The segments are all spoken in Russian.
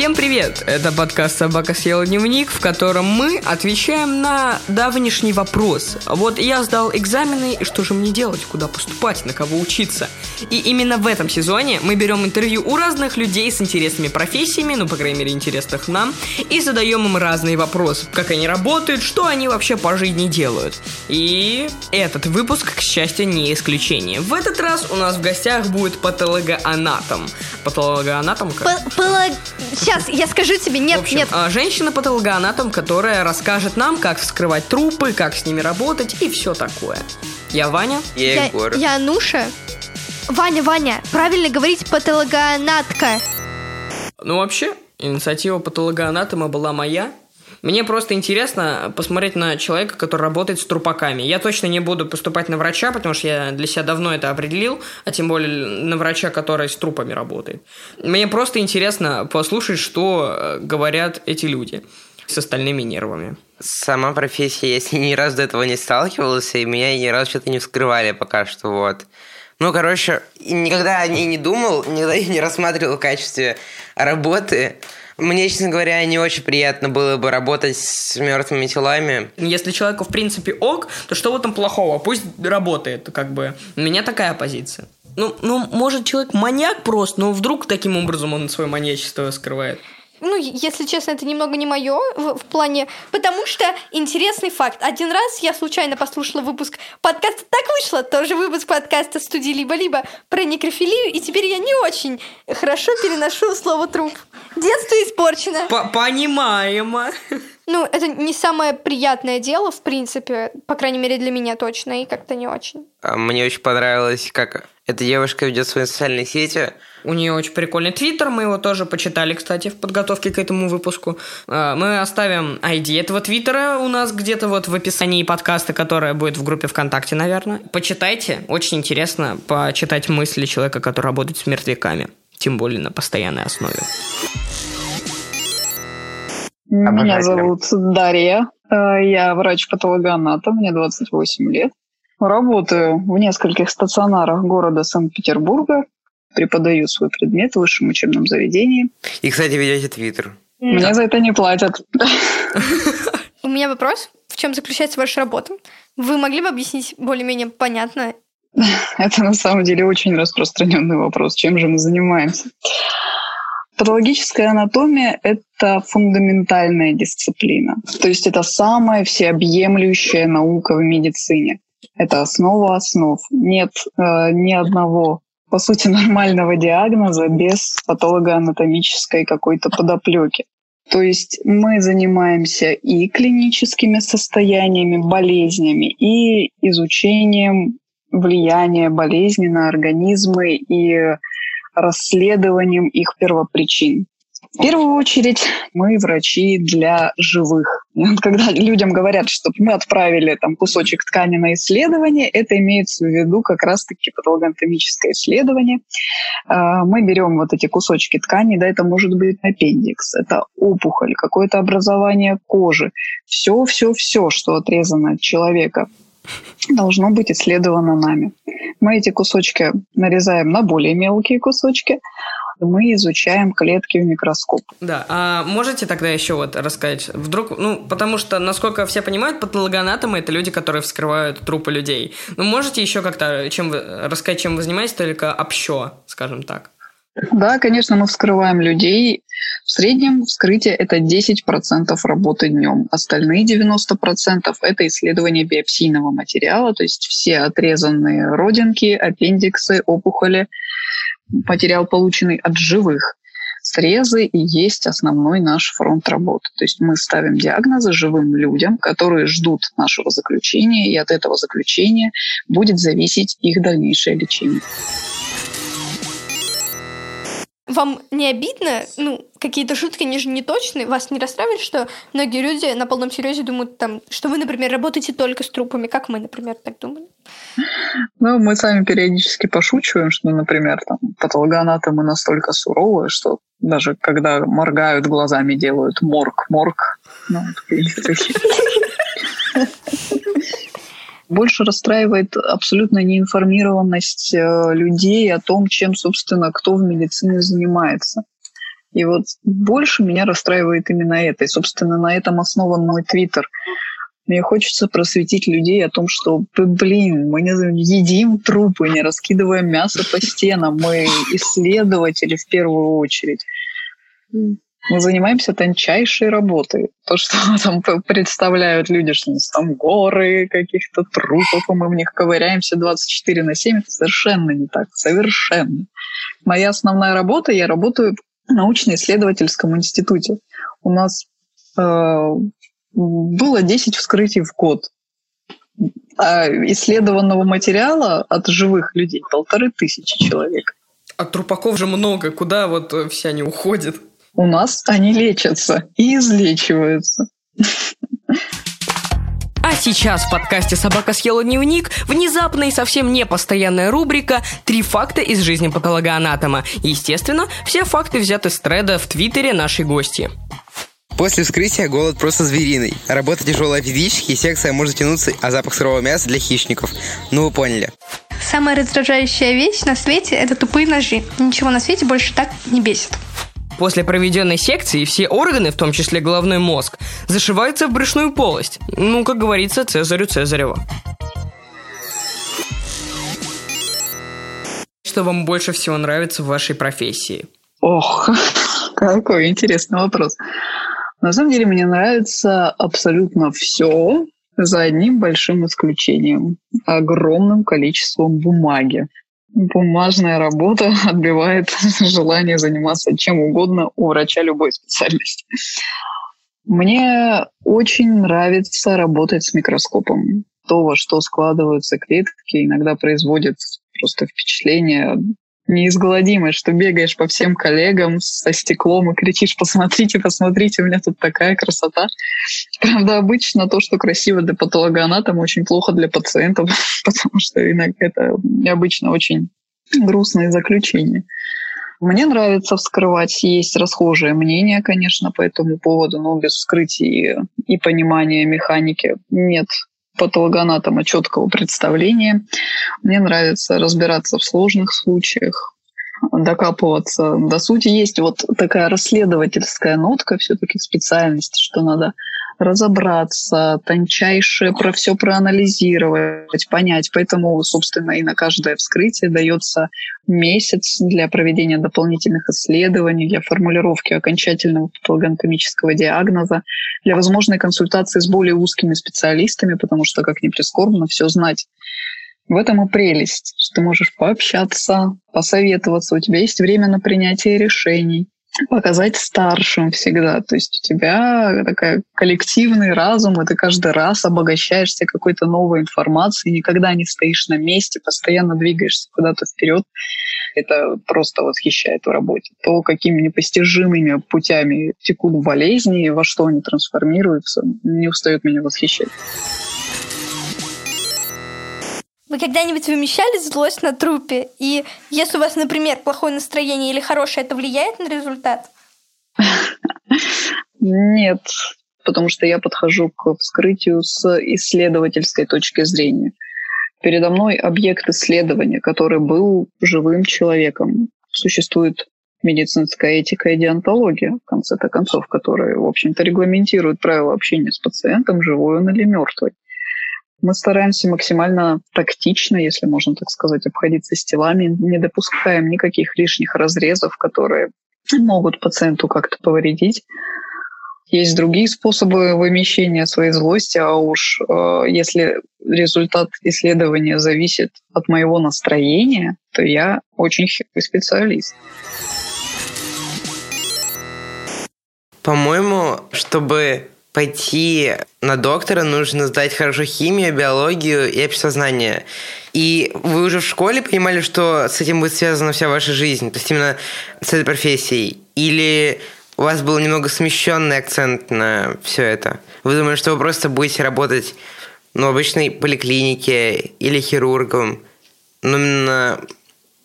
Всем привет! Это подкаст «Собака съела дневник», в котором мы отвечаем на давнишний вопрос. Вот я сдал экзамены, и что же мне делать? Куда поступать? На кого учиться? И именно в этом сезоне мы берем интервью у разных людей с интересными профессиями, ну, по крайней мере, интересных нам, и задаем им разные вопросы. Как они работают, что они вообще по жизни делают. И этот выпуск, к счастью, не исключение. В этот раз у нас в гостях будет патологоанатом. Патологоанатомка? Пыло... Сейчас, я скажу тебе, нет, В общем, нет. а, женщина-патологоанатом, которая расскажет нам, как вскрывать трупы, как с ними работать и все такое. Я Ваня. Я Я, Егор. я Ануша. Ваня, Ваня, правильно говорить патологоанатка. Ну, вообще, инициатива патологоанатома была моя. Мне просто интересно посмотреть на человека, который работает с трупаками. Я точно не буду поступать на врача, потому что я для себя давно это определил, а тем более на врача, который с трупами работает. Мне просто интересно послушать, что э, говорят эти люди с остальными нервами. Сама профессия, ней ни разу до этого не сталкивался, и меня ни разу что-то не вскрывали пока что, вот. Ну, короче, никогда о ней не думал, никогда ее не рассматривал в качестве работы. Мне, честно говоря, не очень приятно было бы работать с мертвыми телами. Если человеку, в принципе, ок, то что в этом плохого? Пусть работает, как бы. У меня такая позиция. Ну, ну, может, человек маньяк просто, но вдруг таким образом он свое маньячество скрывает. Ну, если честно, это немного не мое в, в плане... Потому что интересный факт. Один раз я случайно послушала выпуск подкаста «Так вышло», тоже выпуск подкаста студии «Либо-либо» про некрофилию, и теперь я не очень хорошо переношу слово «труп». Детство испорчено. П- Понимаемо. Ну, это не самое приятное дело, в принципе, по крайней мере для меня точно, и как-то не очень. А Мне очень понравилось, как эта девушка ведет свои социальные сети. У нее очень прикольный твиттер, мы его тоже почитали, кстати, в подготовке к этому выпуску. А, Мы оставим ID этого твиттера у нас где-то вот в описании подкаста, которое будет в группе ВКонтакте, наверное. Почитайте, очень интересно почитать мысли человека, который работает с мертвяками, тем более на постоянной основе. Меня зовут Дарья. Э, Я врач-патологоанатом, мне 28 лет. Работаю в нескольких стационарах города Санкт-Петербурга. Преподаю свой предмет в высшем учебном заведении. И, кстати, ведете твиттер. Мне за это не платят. У меня вопрос. В чем заключается ваша работа? Вы могли бы объяснить более-менее понятно? Это на самом деле очень распространенный вопрос. Чем же мы занимаемся? Патологическая анатомия – это фундаментальная дисциплина. То есть это самая всеобъемлющая наука в медицине. Это основа основ. Нет э, ни одного, по сути, нормального диагноза без патологоанатомической какой-то подоплеки. То есть мы занимаемся и клиническими состояниями, болезнями, и изучением влияния болезни на организмы и расследованием их первопричин. В первую очередь мы врачи для живых. Когда людям говорят, что мы отправили там кусочек ткани на исследование, это имеется в виду как раз-таки патологоанатомическое исследование. А, Мы берем вот эти кусочки ткани, да, это может быть аппендикс, это опухоль, какое-то образование кожи. Все, все, все, что отрезано от человека, должно быть исследовано нами. Мы эти кусочки нарезаем на более мелкие кусочки, мы изучаем клетки в микроскоп. Да, а можете тогда еще вот рассказать, вдруг, ну, потому что, насколько все понимают, патологоанатомы – это люди, которые вскрывают трупы людей. Ну, можете еще как-то чем вы, рассказать, чем вы занимаетесь, только общо, скажем так? Да, конечно, мы вскрываем людей. В среднем вскрытие – это 10% работы днем. Остальные 90% – это исследование биопсийного материала, то есть все отрезанные родинки, аппендиксы, опухоли, материал, полученный от живых. Срезы и есть основной наш фронт работы. То есть мы ставим диагнозы живым людям, которые ждут нашего заключения, и от этого заключения будет зависеть их дальнейшее лечение. Вам не обидно? Ну, какие-то шутки, они же не точные. Вас не расстраивает, что многие люди на полном серьезе думают, там, что вы, например, работаете только с трупами, как мы, например, так думали? Ну, мы сами периодически пошучиваем, что, например, там, патологоанатомы настолько суровые, что даже когда моргают глазами, делают морг, морг. Ну. Больше расстраивает абсолютно неинформированность э, людей о том, чем, собственно, кто в медицине занимается. И вот больше меня расстраивает именно это. И, собственно, на этом основан мой твиттер. Мне хочется просветить людей о том, что, блин, мы не едим трупы, не раскидываем мясо по стенам. Мы исследователи в первую очередь. Мы занимаемся тончайшей работой. То, что там представляют люди, что у нас там горы каких-то трупов, и мы в них ковыряемся 24 на 7, это совершенно не так. Совершенно. Моя основная работа, я работаю в научно-исследовательском институте. У нас э, было 10 вскрытий в год. А исследованного материала от живых людей полторы тысячи человек. А трупаков же много. Куда вот э, все они уходят? У нас они лечатся и излечиваются. А сейчас в подкасте «Собака съела дневник» внезапная и совсем непостоянная рубрика «Три факта из жизни патологоанатома». Естественно, все факты взяты с треда в твиттере нашей гости. После вскрытия голод просто звериный. Работа тяжелая физически, и секция может тянуться, а запах сырого мяса для хищников. Ну вы поняли. Самая раздражающая вещь на свете – это тупые ножи. Ничего на свете больше так не бесит. После проведенной секции все органы, в том числе головной мозг, зашиваются в брюшную полость. Ну, как говорится, Цезарю Цезарева. Что вам больше всего нравится в вашей профессии? Ох, какой интересный вопрос. На самом деле мне нравится абсолютно все, за одним большим исключением – огромным количеством бумаги. Бумажная работа отбивает желание заниматься чем угодно у врача любой специальности. Мне очень нравится работать с микроскопом. То, во что складываются клетки, иногда производит просто впечатление неизгладимое, что бегаешь по всем коллегам со стеклом и кричишь, посмотрите, посмотрите, у меня тут такая красота. Правда, обычно то, что красиво для патологоанатома, очень плохо для пациентов, потому что иногда это обычно очень грустные заключения. Мне нравится вскрывать, есть расхожее мнение, конечно, по этому поводу, но без вскрытия и понимания механики нет патологоанатома четкого представления. Мне нравится разбираться в сложных случаях, докапываться до сути. Есть вот такая расследовательская нотка все-таки в специальности, что надо разобраться, тончайше про все проанализировать, понять. Поэтому, собственно, и на каждое вскрытие дается месяц для проведения дополнительных исследований, для формулировки окончательного патологоанатомического диагноза, для возможной консультации с более узкими специалистами, потому что, как ни прискорбно, все знать. В этом и прелесть, что ты можешь пообщаться, посоветоваться, у тебя есть время на принятие решений показать старшим всегда. То есть у тебя такой коллективный разум, и ты каждый раз обогащаешься какой-то новой информацией, никогда не стоишь на месте, постоянно двигаешься куда-то вперед. Это просто восхищает в работе. То, какими непостижимыми путями текут болезни, во что они трансформируются, не устает меня восхищать. Вы когда-нибудь вымещали злость на трупе? И если у вас, например, плохое настроение или хорошее, это влияет на результат? Нет, потому что я подхожу к вскрытию с исследовательской точки зрения. Передо мной объект исследования, который был живым человеком. Существует медицинская этика и диантология, в конце-то концов, которые, в общем-то, регламентируют правила общения с пациентом, живой он или мертвый. Мы стараемся максимально тактично, если можно так сказать, обходиться с телами, не допускаем никаких лишних разрезов, которые могут пациенту как-то повредить. Есть другие способы вымещения своей злости, а уж э, если результат исследования зависит от моего настроения, то я очень хитрый специалист. По-моему, чтобы пойти на доктора, нужно сдать хорошо химию, биологию и общесознание. И вы уже в школе понимали, что с этим будет связана вся ваша жизнь, то есть именно с этой профессией? Или у вас был немного смещенный акцент на все это? Вы думали, что вы просто будете работать ну, в обычной поликлинике или хирургом, но именно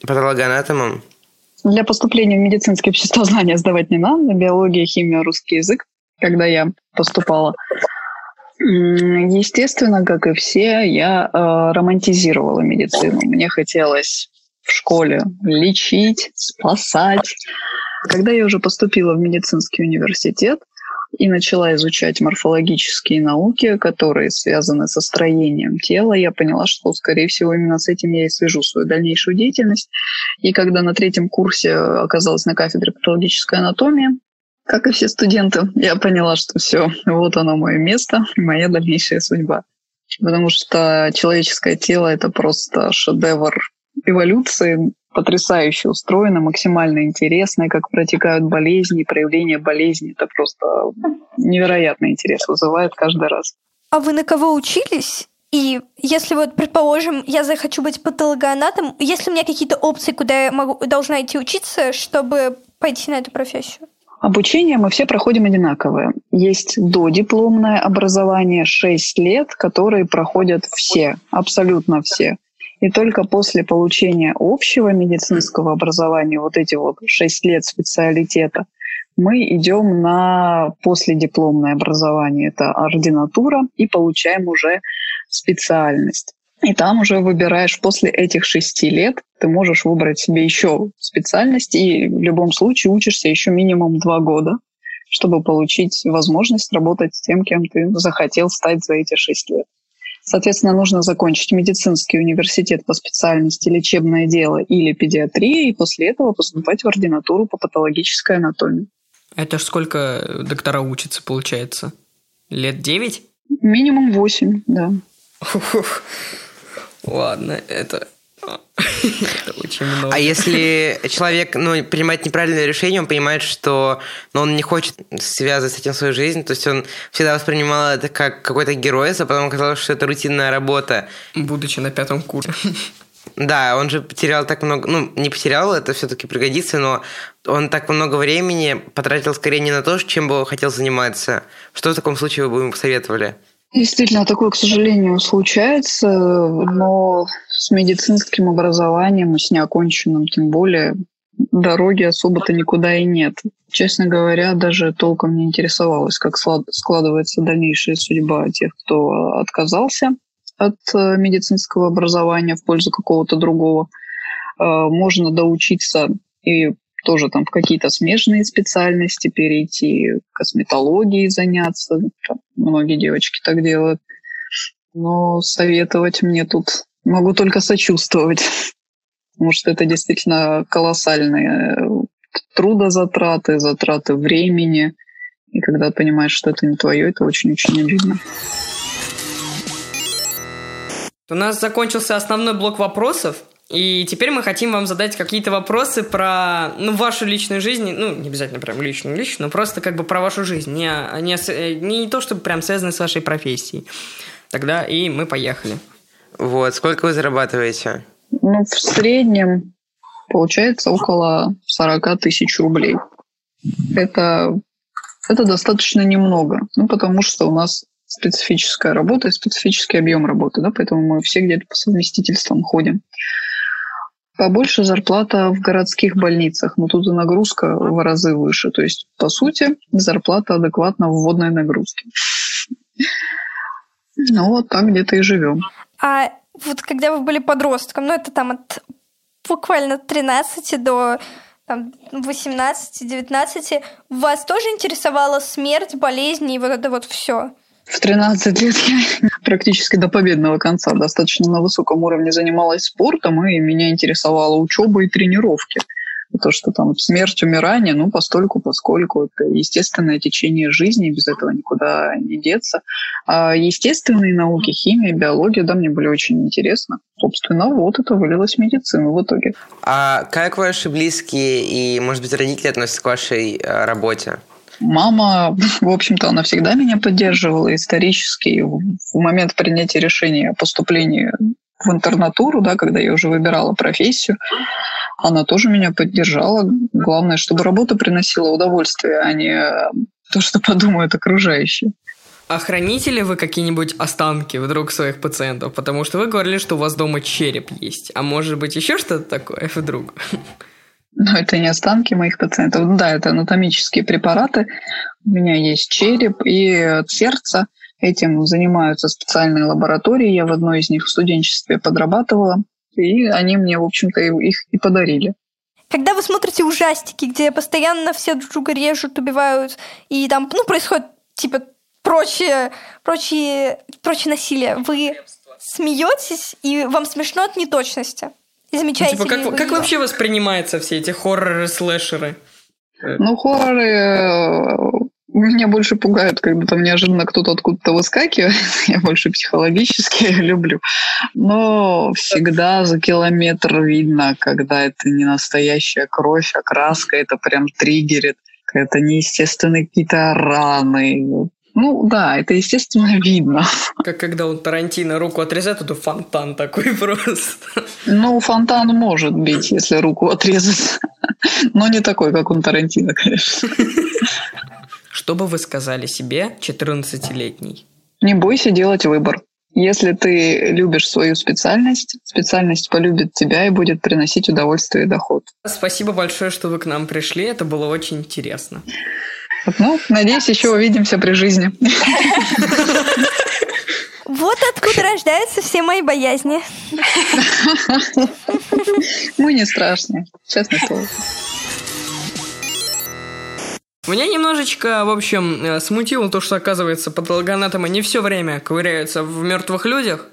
патологоанатомом? Для поступления в медицинское обществознание сдавать не надо, биология, химия, русский язык когда я поступала. Естественно, как и все, я э, романтизировала медицину. Мне хотелось в школе лечить, спасать. Когда я уже поступила в медицинский университет и начала изучать морфологические науки, которые связаны со строением тела, я поняла, что, скорее всего, именно с этим я и свяжу свою дальнейшую деятельность. И когда на третьем курсе оказалась на кафедре патологической анатомии, как и все студенты, я поняла, что все, вот оно мое место, моя дальнейшая судьба. Потому что человеческое тело — это просто шедевр эволюции, потрясающе устроено, максимально интересно, как протекают болезни, проявления болезни. Это просто невероятный интерес вызывает каждый раз. А вы на кого учились? И если вот, предположим, я захочу быть патологоанатом, есть ли у меня какие-то опции, куда я могу, должна идти учиться, чтобы пойти на эту профессию? Обучение мы все проходим одинаковое. Есть додипломное образование 6 лет, которые проходят все, абсолютно все. И только после получения общего медицинского образования, вот эти вот 6 лет специалитета, мы идем на последипломное образование. Это ординатура и получаем уже специальность. И там уже выбираешь после этих шести лет, ты можешь выбрать себе еще специальность, и в любом случае учишься еще минимум два года, чтобы получить возможность работать с тем, кем ты захотел стать за эти шесть лет. Соответственно, нужно закончить медицинский университет по специальности лечебное дело или педиатрия, и после этого поступать в ординатуру по патологической анатомии. Это ж сколько доктора учатся, получается? Лет девять? Минимум восемь, да. Ладно, это очень много. А если человек ну, принимает неправильное решение, он понимает, что ну, он не хочет связывать с этим свою жизнь, то есть он всегда воспринимал это как какой-то герой, а потом оказалось, что это рутинная работа. Будучи на пятом курсе. Да, он же потерял так много, ну, не потерял, это все-таки пригодится, но он так много времени потратил скорее не на то, чем бы хотел заниматься. Что в таком случае вы бы ему посоветовали? Действительно, такое, к сожалению, случается, но с медицинским образованием, с неоконченным тем более, дороги особо-то никуда и нет. Честно говоря, даже толком не интересовалась, как складывается дальнейшая судьба тех, кто отказался от э, медицинского образования в пользу какого-то другого. Э, можно доучиться и тоже там в какие-то смежные специальности перейти, косметологией заняться. Там многие девочки так делают. Но советовать мне тут могу только сочувствовать, потому что это действительно колоссальные трудозатраты, затраты времени. И когда понимаешь, что это не твое, это очень-очень обидно. У нас закончился основной блок вопросов. И теперь мы хотим вам задать какие-то вопросы про ну, вашу личную жизнь. Ну, не обязательно прям личную личную, но просто как бы про вашу жизнь. Не, не, не то, чтобы прям связаны с вашей профессией. Тогда и мы поехали. Вот, сколько вы зарабатываете? Ну, в среднем получается около 40 тысяч рублей. Это, это достаточно немного, ну, потому что у нас специфическая работа и специфический объем работы, да, поэтому мы все где-то по совместительствам ходим. Побольше зарплата в городских больницах, но тут и нагрузка в разы выше. То есть, по сути, зарплата адекватна вводной нагрузке. Ну, вот так где-то и живем. А вот когда вы были подростком, ну, это там от буквально 13 до там, 18-19, вас тоже интересовала смерть, болезни и вот это вот все? В 13 лет я практически до победного конца достаточно на высоком уровне занималась спортом, и меня интересовала учеба и тренировки. То, что там смерть, умирание, ну, постольку, поскольку это естественное течение жизни, без этого никуда не деться. А естественные науки, химия, биология, да, мне были очень интересны. Собственно, вот это вылилось в медицину в итоге. А как ваши близкие и, может быть, родители относятся к вашей э, работе? Мама, в общем-то, она всегда меня поддерживала исторически. В момент принятия решения о поступлении в интернатуру, да, когда я уже выбирала профессию, она тоже меня поддержала. Главное, чтобы работа приносила удовольствие, а не то, что подумают окружающие. А храните ли вы какие-нибудь останки вдруг своих пациентов? Потому что вы говорили, что у вас дома череп есть. А может быть еще что-то такое вдруг? Но это не останки моих пациентов. Ну да, это анатомические препараты. У меня есть череп и сердце. Этим занимаются специальные лаборатории. Я в одной из них в студенчестве подрабатывала. И они мне, в общем-то, их и подарили. Когда вы смотрите ужастики, где постоянно все друг друга режут, убивают, и там, ну, происходит, типа, прочее, прочее, прочее насилие, вы смеетесь, и вам смешно от неточности. И Ну, типа, как, как вообще воспринимаются все эти хорроры-слэшеры? Ну, хорроры э, меня больше пугают, когда там неожиданно кто-то откуда-то выскакивает. Я больше психологически люблю. Но всегда за километр видно, когда это не настоящая кровь, а краска, это прям триггерит. Это неестественные какие-то раны. Ну да, это естественно видно. Как когда он Тарантино руку отрезает, это фонтан такой просто. Ну, фонтан может бить, если руку отрезать. Но не такой, как у Тарантино, конечно. Что бы вы сказали себе, 14-летний? Не бойся делать выбор. Если ты любишь свою специальность, специальность полюбит тебя и будет приносить удовольствие и доход. Спасибо большое, что вы к нам пришли. Это было очень интересно. Ну, надеюсь, еще увидимся при жизни. Вот откуда рождаются все мои боязни. Мы не страшные, честное слово. Меня немножечко, в общем, э, смутило то, что, оказывается, патологоанатомы не все время ковыряются в мертвых людях,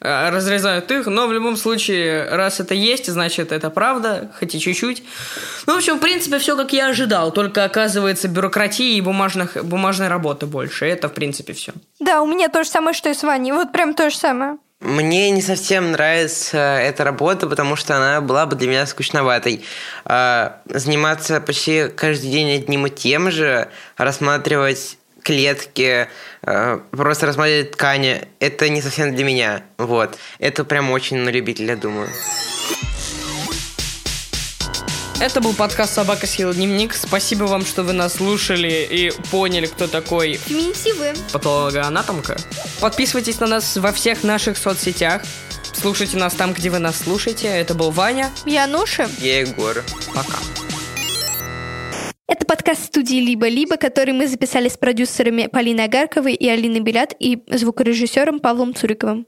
э, разрезают их, но в любом случае, раз это есть, значит, это правда, хоть и чуть-чуть. Ну, в общем, в принципе, все как я ожидал, только, оказывается, бюрократии и бумажных, бумажной работы больше. Это, в принципе, все. Да, у меня то же самое, что и с Ваней. Вот прям то же самое. Мне не совсем нравится эта работа, потому что она была бы для меня скучноватой. А, Заниматься почти каждый день одним и тем же, рассматривать клетки, а, просто рассматривать ткани, это не совсем для меня. Вот. Это прям очень на любителя, думаю. Это был подкаст «Собака съела дневник». Спасибо вам, что вы нас слушали и поняли, кто такой Феминитивы. патологоанатомка. Подписывайтесь на нас во всех наших соцсетях. Слушайте нас там, где вы нас слушаете. Это был Ваня. Януши. Я Егор. Пока. Это подкаст студии «Либо-либо», который мы записали с продюсерами Полиной Агарковой и Алиной Белят и звукорежиссером Павлом Цуриковым.